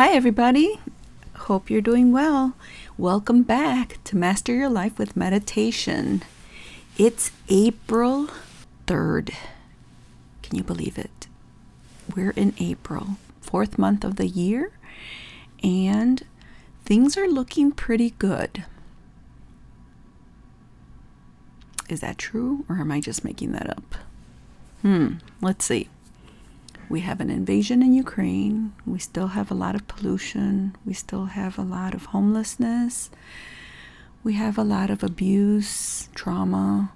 Hi, everybody. Hope you're doing well. Welcome back to Master Your Life with Meditation. It's April 3rd. Can you believe it? We're in April, fourth month of the year, and things are looking pretty good. Is that true, or am I just making that up? Hmm, let's see. We have an invasion in Ukraine. We still have a lot of pollution. We still have a lot of homelessness. We have a lot of abuse, trauma.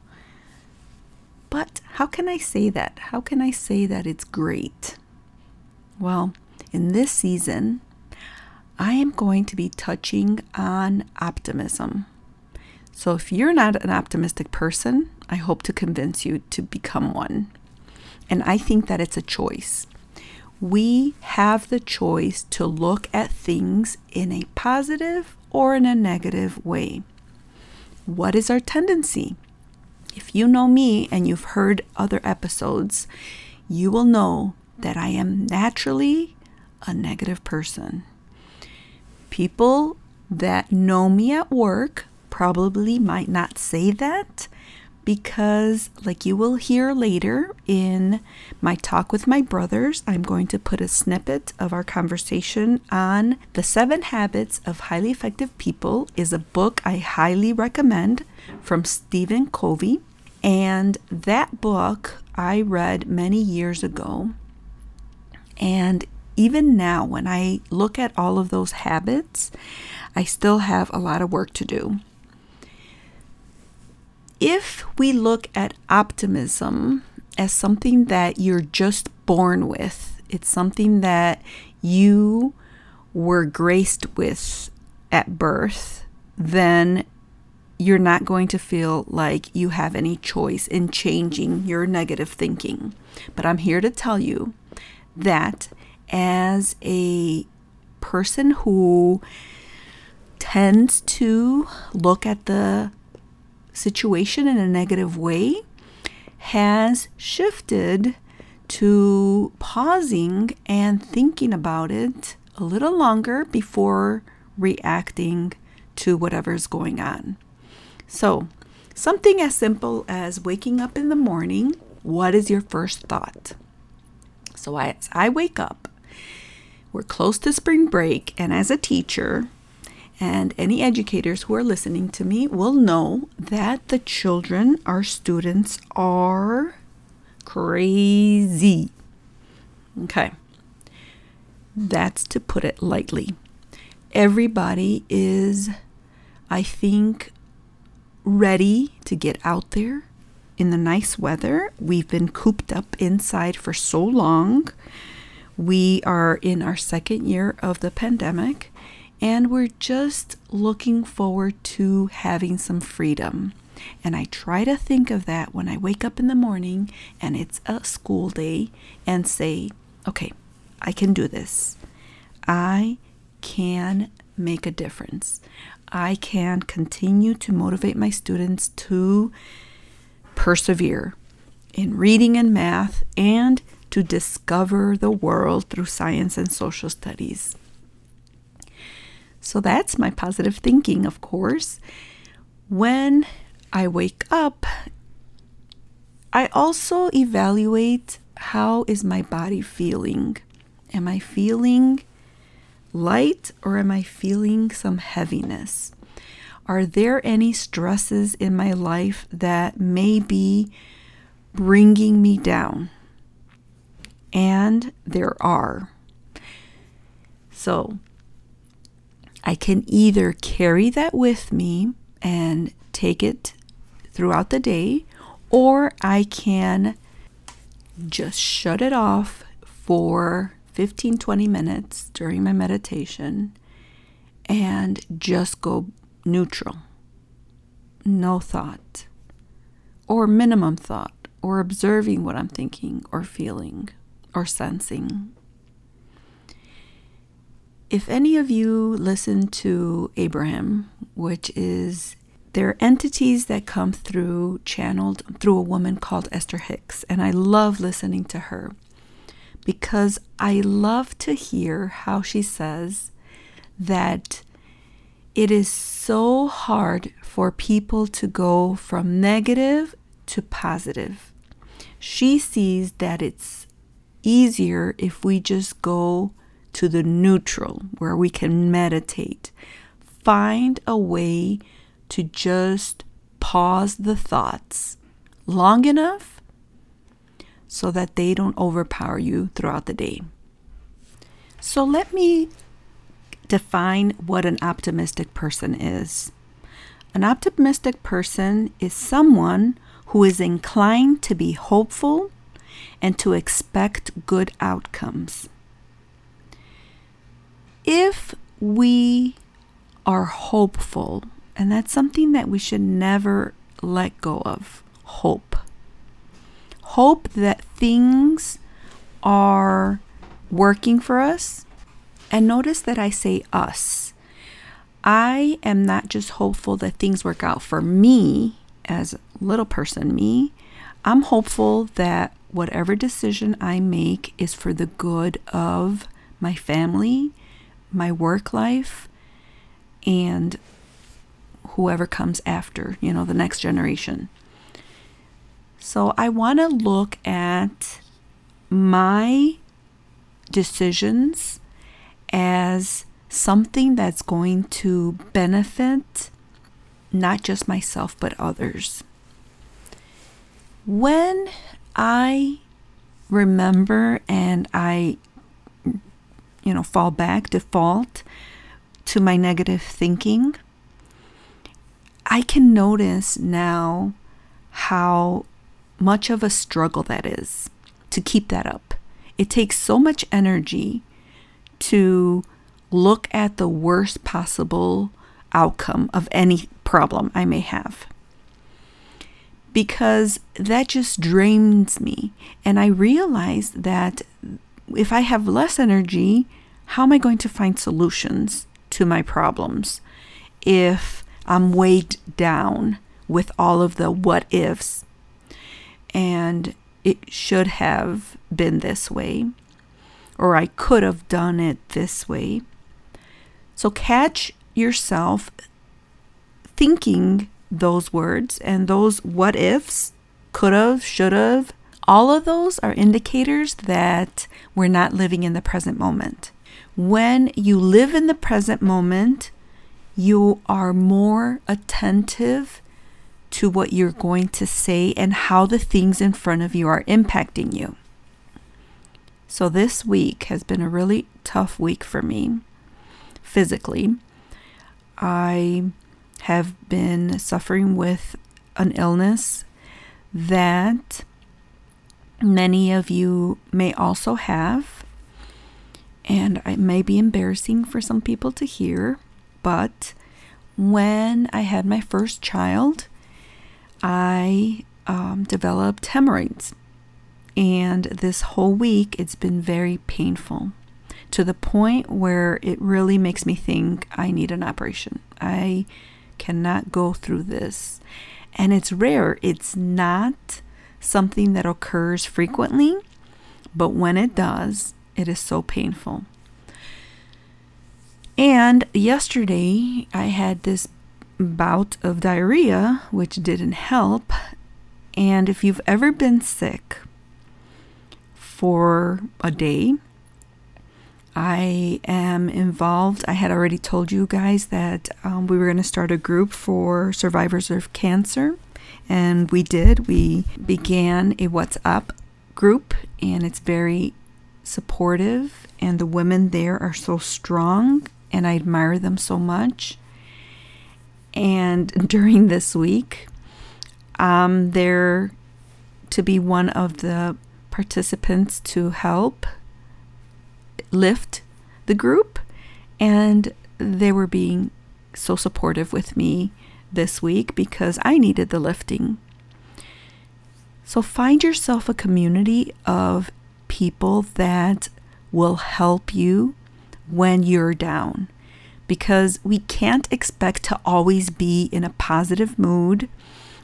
But how can I say that? How can I say that it's great? Well, in this season, I am going to be touching on optimism. So if you're not an optimistic person, I hope to convince you to become one. And I think that it's a choice. We have the choice to look at things in a positive or in a negative way. What is our tendency? If you know me and you've heard other episodes, you will know that I am naturally a negative person. People that know me at work probably might not say that, because, like you will hear later in my talk with my brothers, I'm going to put a snippet of our conversation on The Seven Habits of Highly Effective People is a book I highly recommend from Stephen Covey. And that book I read many years ago. And even now, when I look at all of those habits, I still have a lot of work to do if we look at optimism as something that you're just born with, it's something that you were graced with at birth, then you're not going to feel like you have any choice in changing your negative thinking. But I'm here to tell you that as a person who tends to look at the situation in a negative way has shifted to pausing and thinking about it a little longer before reacting to whatever's going on. So, something as simple as waking up in the morning, what is your first thought? So, as I wake up, we're close to spring break, and as a teacher, and any educators who are listening to me will know that the children, our students, are crazy. Okay. That's to put it lightly. Everybody is, I think, ready to get out there in the nice weather. We've been cooped up inside for so long. We are in our second year of the pandemic and we're just looking forward to having some freedom. And I try to think of that when I wake up in the morning and it's a school day and say, okay, I can do this. I can make a difference. I can continue to motivate my students to persevere in reading and math and to discover the world through science and social studies. So that's my positive thinking, of course. When I wake up, I also evaluate how is my body feeling? Am I feeling light or am I feeling some heaviness? Are there any stresses in my life that may be bringing me down? And there are. So, I can either carry that with me and take it throughout the day, or I can just shut it off for 15 20 minutes during my meditation and just go neutral. No thought, or minimum thought, or observing what I'm thinking, or feeling, or sensing if any of you listen to Abraham, which is there are entities that come through channeled through a woman called Esther Hicks, and I love listening to her. because I love to hear how she says that it is so hard for people to go from negative to positive. She sees that it's easier if we just go to the neutral where we can meditate. Find a way to just pause the thoughts long enough so that they don't overpower you throughout the day. So let me define what an optimistic person is. An optimistic person is someone who is inclined to be hopeful and to expect good outcomes. If we are hopeful, and that's something that we should never let go of hope hope that things are working for us. And notice that I say us. I am not just hopeful that things work out for me as a little person, me. I'm hopeful that whatever decision I make is for the good of my family, my work life, and whoever comes after, you know, the next generation. So I want to look at my decisions as something that's going to benefit not just myself but others. When I remember and I you know fall back default to my negative thinking I can notice now how much of a struggle that is to keep that up. It takes so much energy to look at the worst possible outcome of any problem I may have. Because that just drains me. And I realize that if I have less energy, how am I going to find solutions to my problems if I'm weighed down with all of the what ifs and it should have been this way, or I could have done it this way. So catch yourself thinking those words and those what ifs, could have, should have. All of those are indicators that we're not living in the present moment. When you live in the present moment, you are more attentive to what you're going to say and how the things in front of you are impacting you. So, this week has been a really tough week for me physically. I have been suffering with an illness that many of you may also have. And it may be embarrassing for some people to hear, but when I had my first child, I um, developed hemorrhoids. And this whole week, it's been very painful to the point where it really makes me think I need an operation. I cannot go through this. And it's rare, it's not something that occurs frequently, but when it does, it is so painful. And yesterday, I had this bout of diarrhea, which didn't help. And if you've ever been sick for a day, I am involved. I had already told you guys that um, we were going to start a group for survivors of cancer, and we did. We began a WhatsApp group, and it's very supportive, and the women there are so strong, and I admire them so much. And during this week, um, I'm there to be one of the participants to help lift the group. And they were being so supportive with me this week because I needed the lifting. So find yourself a community of people that will help you when you're down because we can't expect to always be in a positive mood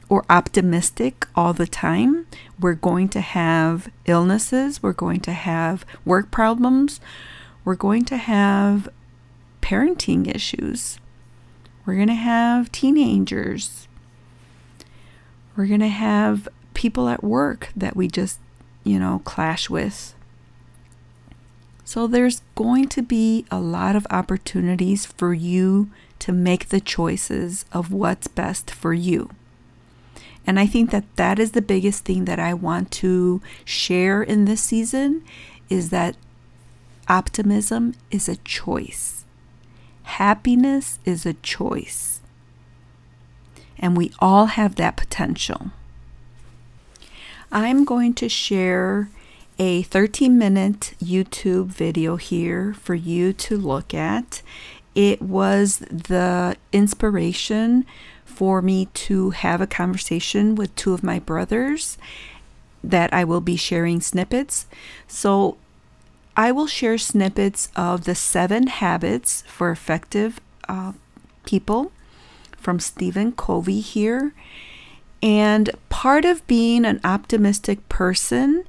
or optimistic all the time. We're going to have illnesses, we're going to have work problems, we're going to have parenting issues. We're going to have teenagers. We're going to have people at work that we just, you know, clash with. So there's going to be a lot of opportunities for you to make the choices of what's best for you. And I think that that is the biggest thing that I want to share in this season is that optimism is a choice. Happiness is a choice. And we all have that potential. I'm going to share a 13 minute YouTube video here for you to look at. It was the inspiration for me to have a conversation with two of my brothers that I will be sharing snippets. So I will share snippets of the seven habits for effective uh, people from Stephen Covey here. And part of being an optimistic person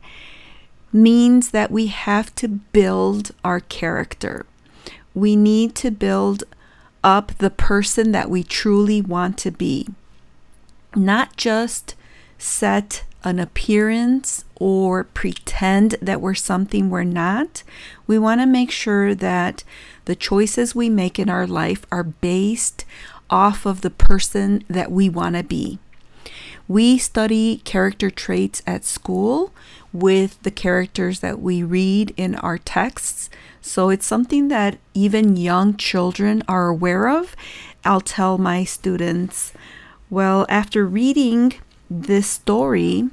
means that we have to build our character. We need to build up the person that we truly want to be, not just set an appearance or pretend that we're something we're not. We want to make sure that the choices we make in our life are based off of the person that we want to be. We study character traits at school with the characters that we read in our texts. So it's something that even young children are aware of. I'll tell my students, well, after reading this story,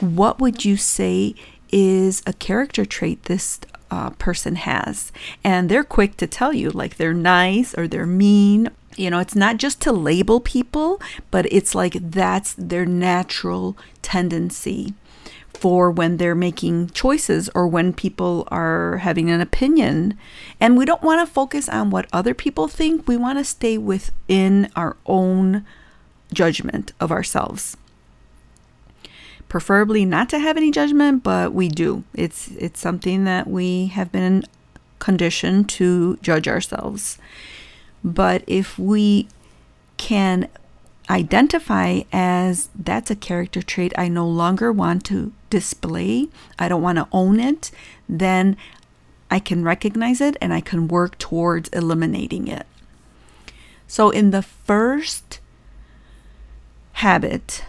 what would you say is a character trait this uh, person has? And they're quick to tell you, like they're nice or they're mean. You know, it's not just to label people, but it's like that's their natural tendency for when they're making choices or when people are having an opinion. And we don't want to focus on what other people think. We want to stay within our own judgment of ourselves. Preferably not to have any judgment, but we do. It's it's something that we have been conditioned to judge ourselves. But if we can identify as that's a character trait I no longer want to display, I don't want to own it, then I can recognize it and I can work towards eliminating it. So, in the first habit,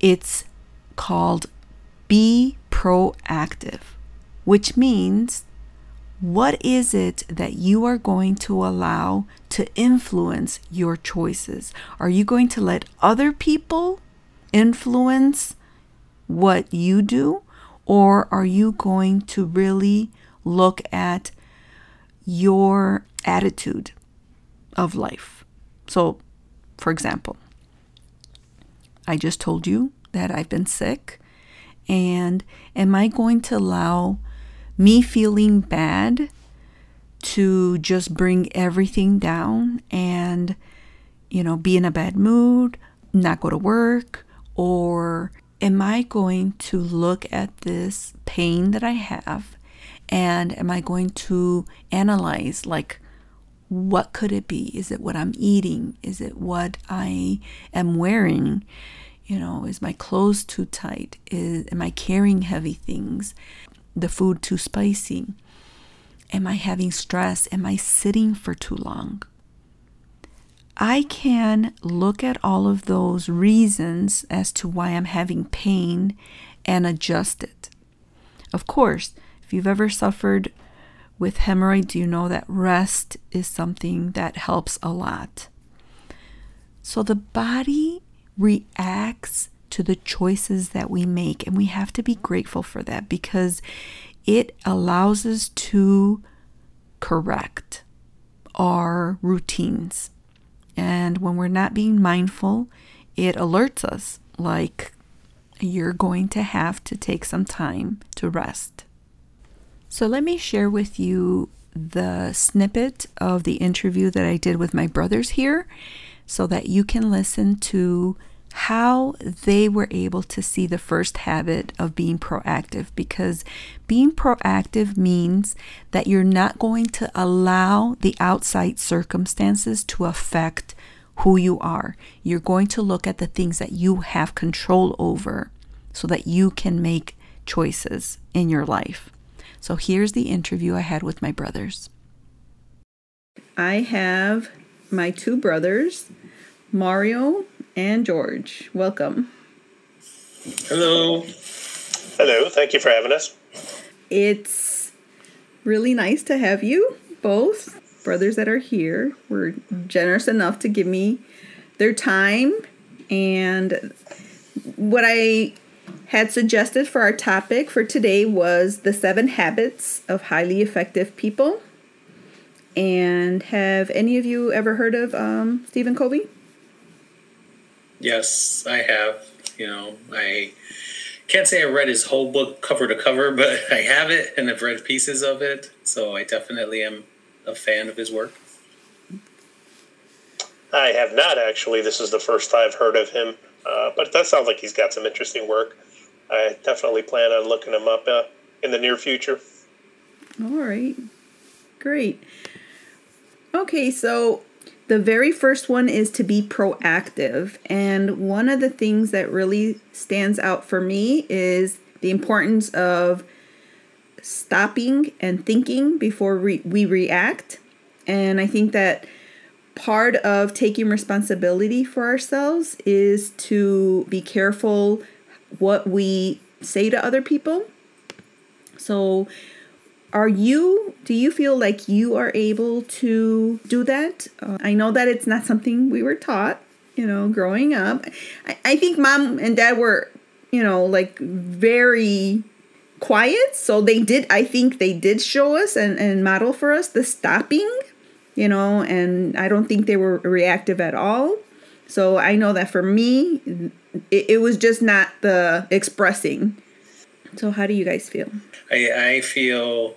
it's called be proactive, which means what is it that you are going to allow to influence your choices? Are you going to let other people influence what you do? Or are you going to really look at your attitude of life? So, for example, I just told you that I've been sick. And am I going to allow me feeling bad to just bring everything down and, you know, be in a bad mood, not go to work, or am I going to look at this pain that I have and am I going to analyze like what could it be? Is it what I'm eating? Is it what I am wearing? You know, is my clothes too tight? Is am I carrying heavy things? The food too spicy? Am I having stress? Am I sitting for too long? I can look at all of those reasons as to why I'm having pain and adjust it. Of course, if you've ever suffered with hemorrhoids, you know that rest is something that helps a lot. So the body reacts to the choices that we make, and we have to be grateful for that because it allows us to correct our routines and when we're not being mindful, it alerts us like you're going to have to take some time to rest. So, let me share with you the snippet of the interview that I did with my brothers here so that you can listen to how they were able to see the first habit of being proactive because being proactive means that you're not going to allow the outside circumstances to affect who you are. You're going to look at the things that you have control over so that you can make choices in your life. So here's the interview I had with my brothers. I have my two brothers, Mario and George. Welcome. Hello. Hello. Thank you for having us. It's really nice to have you both, brothers that are here. Were generous enough to give me their time and what I had suggested for our topic for today was the seven habits of highly effective people. And have any of you ever heard of um, Stephen Covey? Yes, I have. You know, I can't say I read his whole book cover to cover, but I have it and I've read pieces of it. So I definitely am a fan of his work. I have not actually. This is the first I've heard of him, uh, but that sounds like he's got some interesting work. I definitely plan on looking him up uh, in the near future. All right, great. Okay, so the very first one is to be proactive. And one of the things that really stands out for me is the importance of stopping and thinking before we, we react. And I think that part of taking responsibility for ourselves is to be careful what we say to other people. So, are you do you feel like you are able to do that? Uh, i know that it's not something we were taught you know growing up. I, I think mom and dad were you know like very quiet so they did i think they did show us and, and model for us the stopping you know and i don't think they were reactive at all. So i know that for me it, it was just not the expressing. So how do you guys feel? I, I feel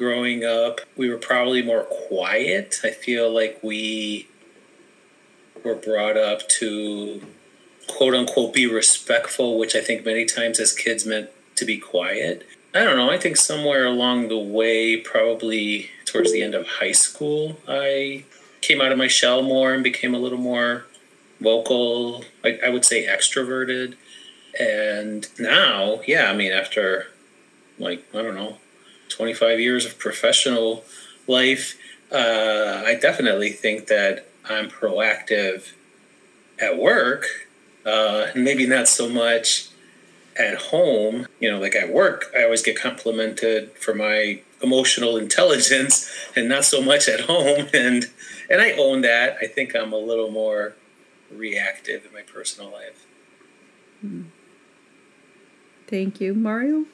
growing up, we were probably more quiet. I feel like we were brought up to quote unquote be respectful, which I think many times as kids meant to be quiet. I don't know. I think somewhere along the way, probably towards the end of high school, I came out of my shell more and became a little more vocal. I, I would say extroverted. And now, yeah, I mean, after like, I don't know, 25 years of professional life, uh, I definitely think that I'm proactive at work. Uh, maybe not so much at home. You know, like at work, I always get complimented for my emotional intelligence, and not so much at home. And and I own that. I think I'm a little more reactive in my personal life. Hmm. Thank you, Mario.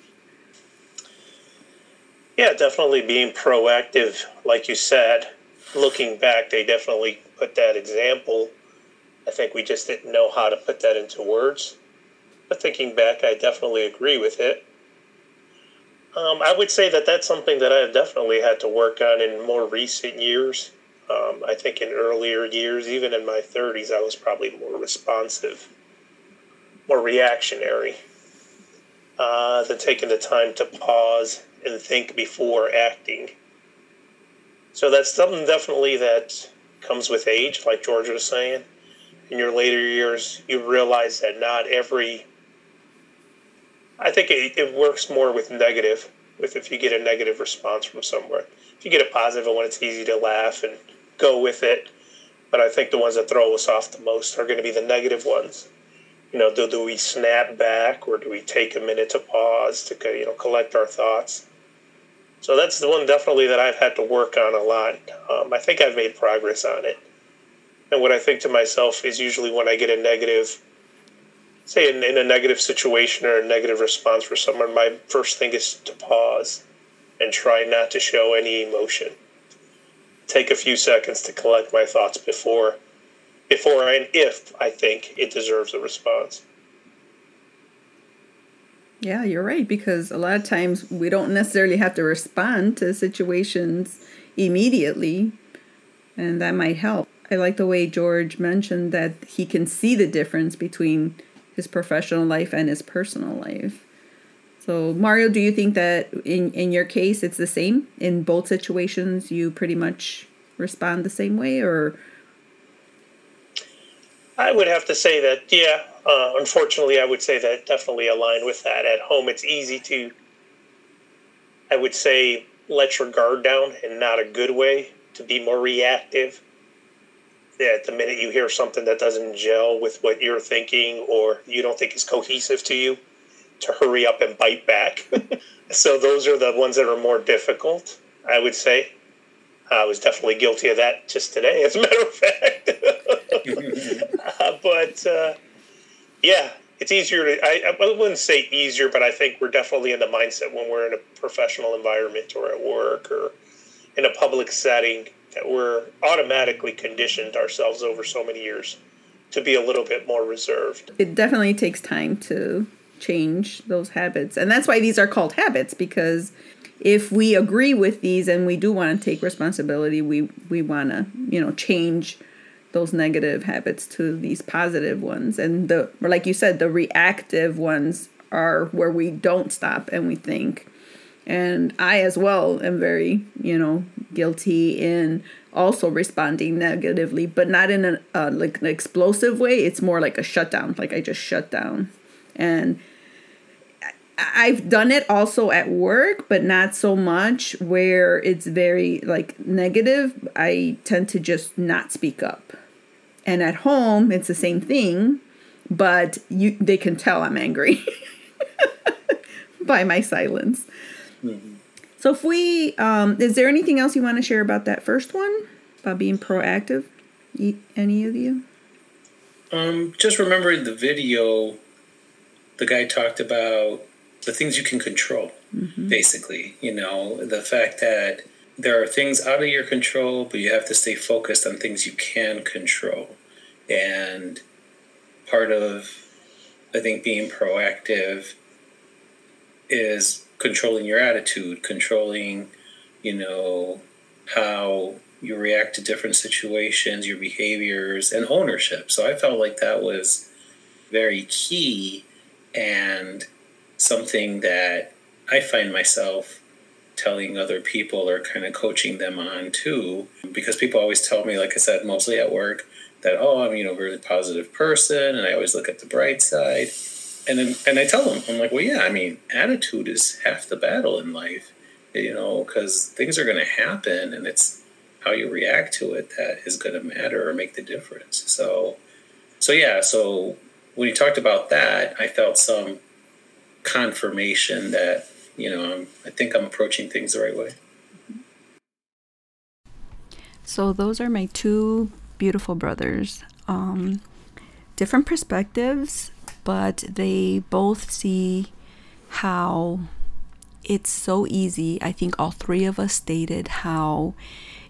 Yeah, definitely being proactive, like you said. Looking back, they definitely put that example. I think we just didn't know how to put that into words. But thinking back, I definitely agree with it. Um, I would say that that's something that I've definitely had to work on in more recent years. Um, I think in earlier years, even in my 30s, I was probably more responsive, more reactionary uh, than taking the time to pause and think before acting. So that's something definitely that comes with age, like George was saying. In your later years, you realize that not every. I think it, it works more with negative, with if you get a negative response from somewhere. If you get a positive one, it's easy to laugh and go with it. But I think the ones that throw us off the most are going to be the negative ones. You know, do, do we snap back or do we take a minute to pause to you know collect our thoughts? So that's the one definitely that I've had to work on a lot. Um, I think I've made progress on it. And what I think to myself is usually when I get a negative, say in, in a negative situation or a negative response for someone, my first thing is to pause and try not to show any emotion. Take a few seconds to collect my thoughts before, before and if I think it deserves a response. Yeah, you're right because a lot of times we don't necessarily have to respond to situations immediately, and that might help. I like the way George mentioned that he can see the difference between his professional life and his personal life. So, Mario, do you think that in in your case it's the same in both situations? You pretty much respond the same way, or I would have to say that, yeah. Uh, unfortunately, I would say that definitely align with that. At home, it's easy to, I would say, let your guard down in not a good way, to be more reactive. That the minute you hear something that doesn't gel with what you're thinking or you don't think is cohesive to you, to hurry up and bite back. so those are the ones that are more difficult, I would say. I was definitely guilty of that just today, as a matter of fact. uh, but uh, yeah, it's easier to, I, I wouldn't say easier, but I think we're definitely in the mindset when we're in a professional environment or at work or in a public setting that we're automatically conditioned ourselves over so many years to be a little bit more reserved. It definitely takes time to change those habits. And that's why these are called habits because if we agree with these and we do want to take responsibility, we we want to, you know, change those negative habits to these positive ones. And the like you said, the reactive ones are where we don't stop and we think. And I as well am very, you know, guilty in also responding negatively, but not in a uh, like an explosive way. It's more like a shutdown. Like I just shut down, and I've done it also at work, but not so much where it's very like negative. I tend to just not speak up. And at home, it's the same thing, but you they can tell I'm angry by my silence. Mm-hmm. So if we um is there anything else you want to share about that first one? About being proactive? Any of you? Um just remembering the video the guy talked about the things you can control, mm-hmm. basically. You know, the fact that there are things out of your control, but you have to stay focused on things you can control. And part of, I think, being proactive is controlling your attitude, controlling, you know, how you react to different situations, your behaviors, and ownership. So I felt like that was very key. And something that I find myself telling other people or kind of coaching them on too, because people always tell me, like I said, mostly at work, that oh, I'm you know a really positive person, and I always look at the bright side, and then and I tell them, I'm like, well, yeah, I mean, attitude is half the battle in life, you know, because things are going to happen, and it's how you react to it that is going to matter or make the difference. So, so yeah, so when you talked about that, I felt some confirmation that you know I'm, I think I'm approaching things the right way. So those are my two beautiful brothers. Um, different perspectives, but they both see how it's so easy. I think all three of us stated how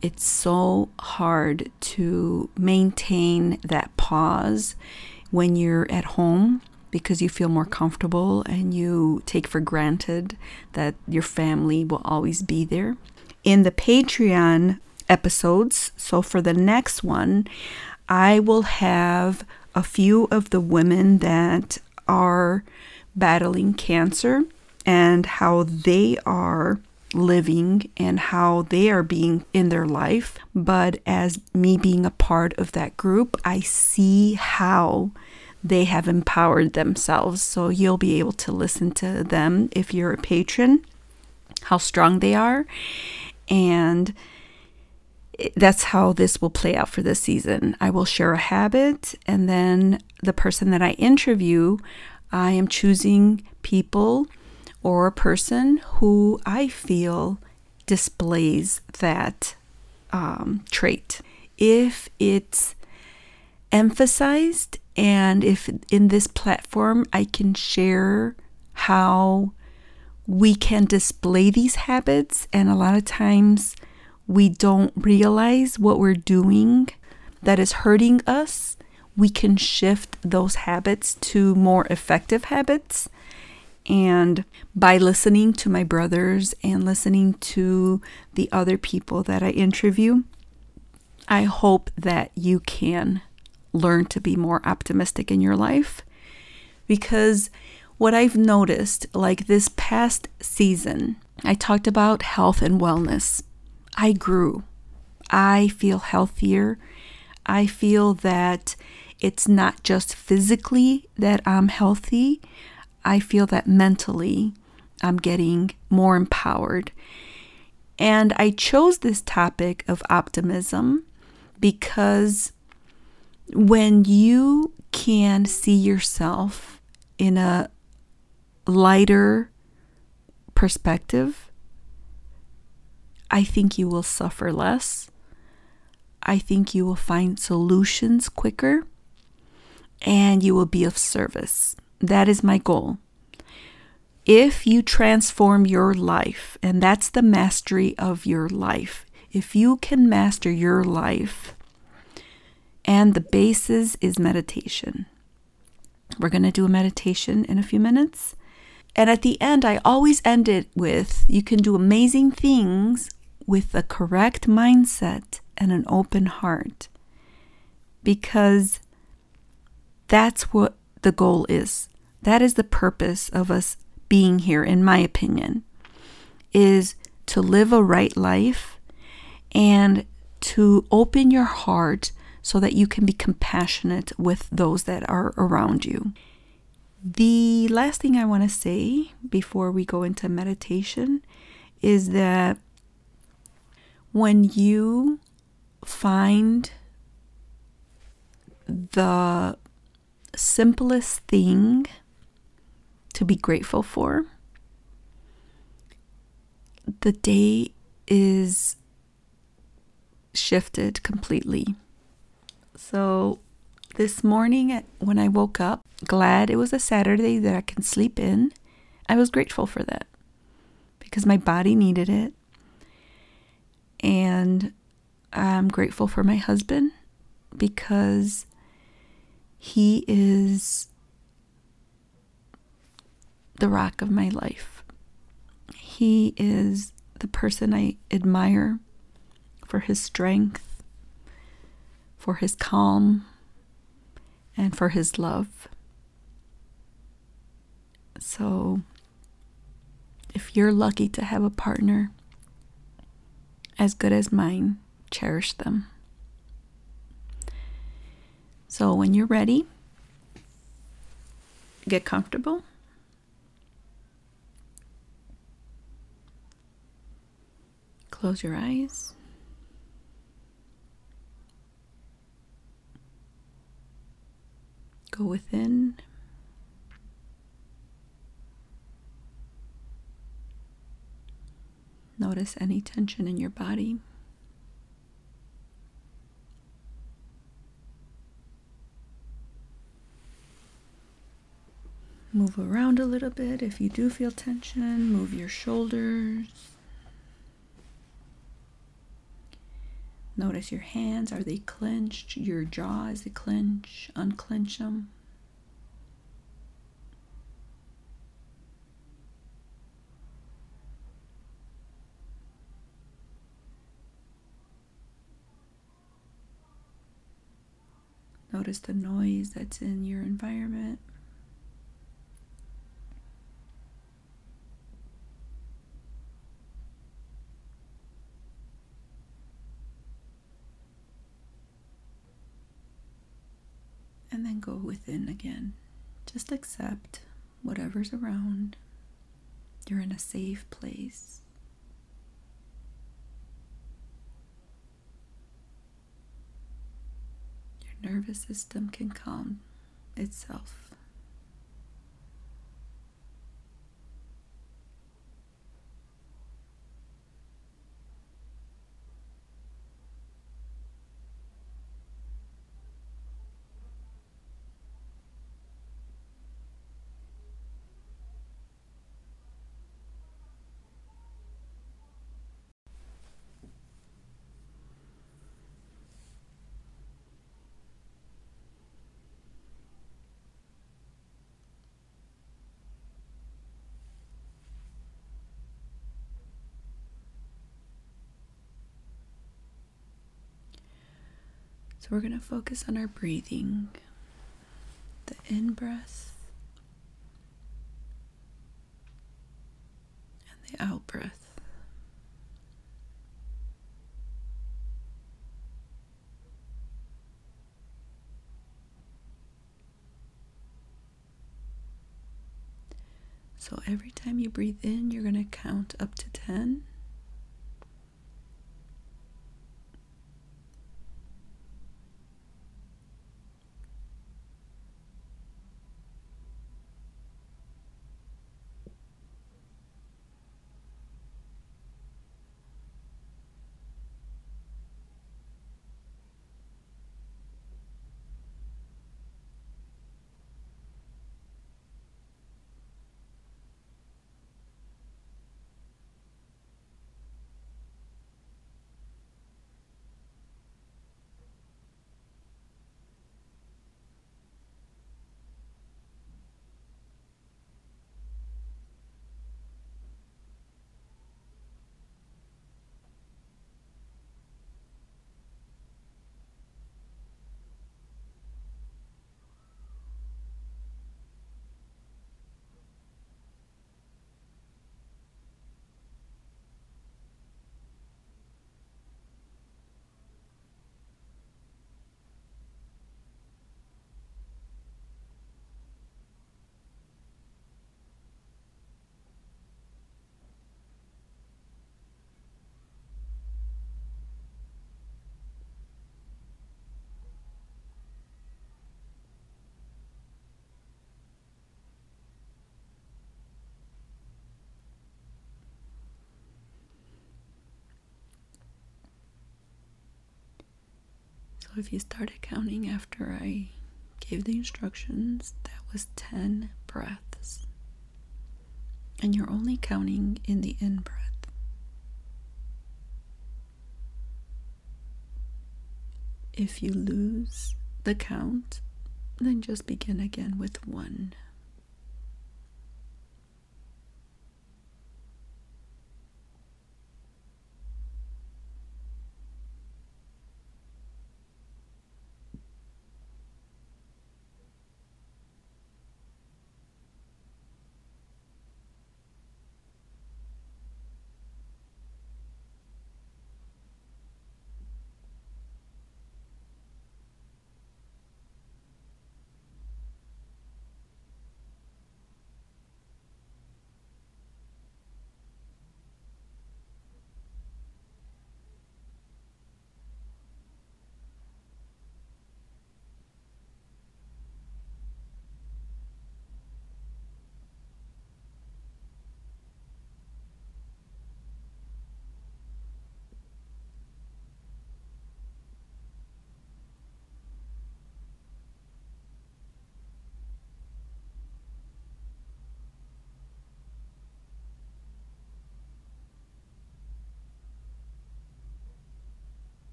it's so hard to maintain that pause when you're at home because you feel more comfortable and you take for granted that your family will always be there. In the Patreon episodes, so for the next one, I will have a few of the women that are battling cancer and how they are living and how they are being in their life. But as me being a part of that group, I see how they have empowered themselves. So you'll be able to listen to them if you're a patron, how strong they are. And that's how this will play out for this season. I will share a habit, and then the person that I interview, I am choosing people or a person who I feel displays that um, trait. If it's emphasized and if in this platform I can share how we can display these habits, and a lot of times we don't realize what we're doing that is hurting us, we can shift those habits to more effective habits. And by listening to my brothers and listening to the other people that I interview, I hope that you can learn to be more optimistic in your life because what I've noticed, like this past season, I talked about health and wellness. I grew. I feel healthier. I feel that it's not just physically that I'm healthy, I feel that mentally I'm getting more empowered. And I chose this topic of optimism because when you can see yourself in a lighter perspective, I think you will suffer less. I think you will find solutions quicker and you will be of service. That is my goal. If you transform your life, and that's the mastery of your life, if you can master your life, and the basis is meditation. We're going to do a meditation in a few minutes. And at the end, I always end it with you can do amazing things with a correct mindset and an open heart. Because that's what the goal is. That is the purpose of us being here, in my opinion, is to live a right life and to open your heart so that you can be compassionate with those that are around you. The last thing I want to say before we go into meditation is that when you find the simplest thing to be grateful for, the day is shifted completely. So, this morning when I woke up, glad it was a Saturday that I can sleep in, I was grateful for that because my body needed it. And I'm grateful for my husband because he is the rock of my life. He is the person I admire for his strength, for his calm, and for his love. So, if you're lucky to have a partner as good as mine, cherish them. So when you're ready, get comfortable. Close your eyes. Go within. Notice any tension in your body. Move around a little bit. If you do feel tension, move your shoulders. Notice your hands. Are they clenched? Your jaw, is it clench? Unclench them. Notice the noise that's in your environment. and then go within again. Just accept whatever's around. You're in a safe place. Your nervous system can calm itself. So we're going to focus on our breathing. The in breath and the out breath. So every time you breathe in, you're going to count up to 10. So if you started counting after I gave the instructions, that was 10 breaths. And you're only counting in the in breath. If you lose the count, then just begin again with one.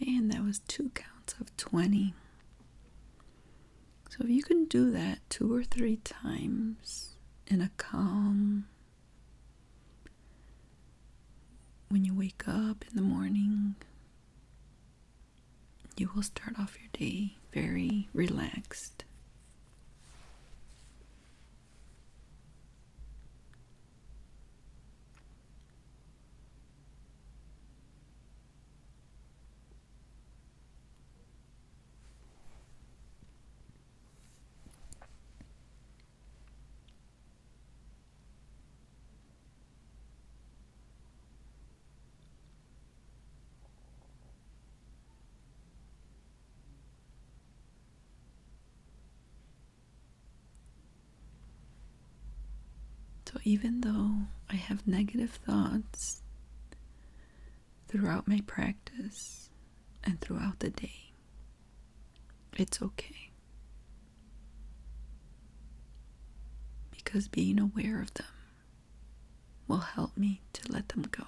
Okay, and that was two counts of 20. So if you can do that two or three times in a calm, when you wake up in the morning, you will start off your day very relaxed. So even though I have negative thoughts throughout my practice and throughout the day, it's okay. Because being aware of them will help me to let them go.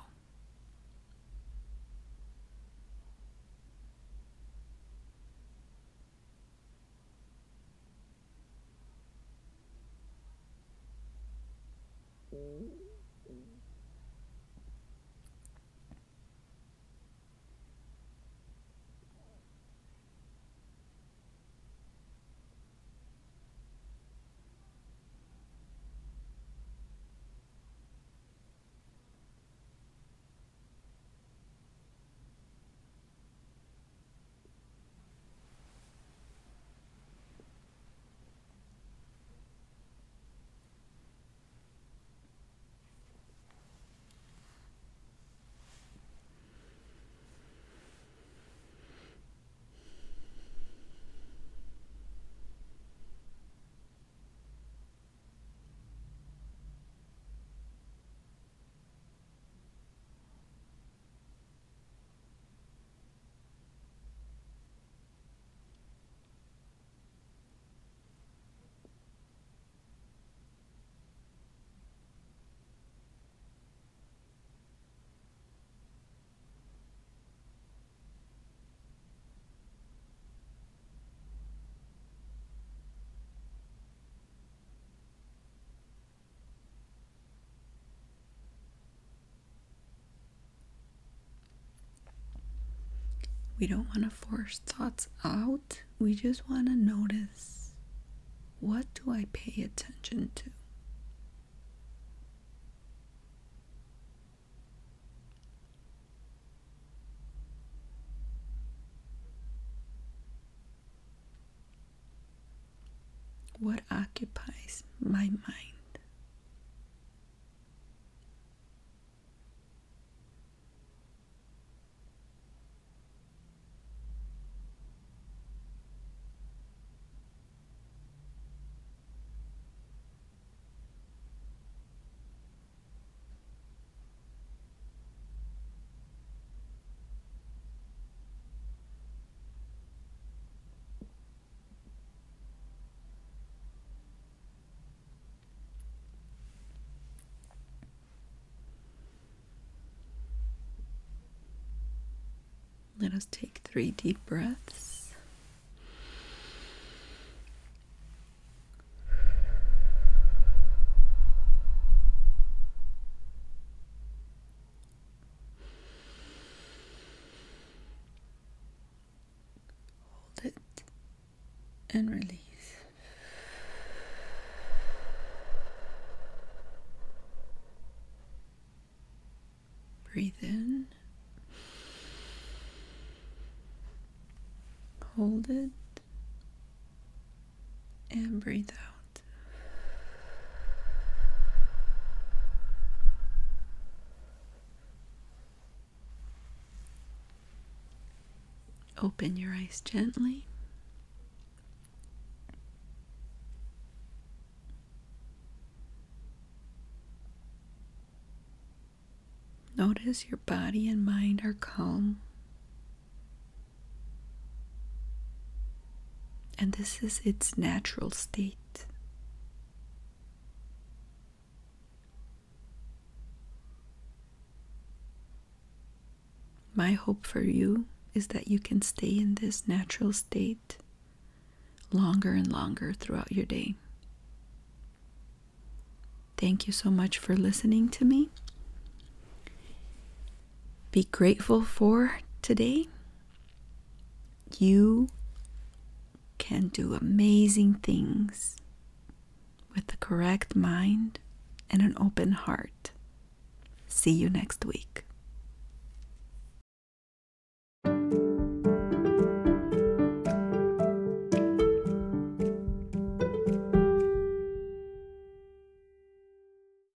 We don't want to force thoughts out. We just want to notice what do I pay attention to? What occupies my mind? Let us take three deep breaths. Hold it and release. Breathe in. And breathe out. Open your eyes gently. Notice your body and mind are calm. And this is its natural state. My hope for you is that you can stay in this natural state longer and longer throughout your day. Thank you so much for listening to me. Be grateful for today. You can do amazing things with the correct mind and an open heart. See you next week.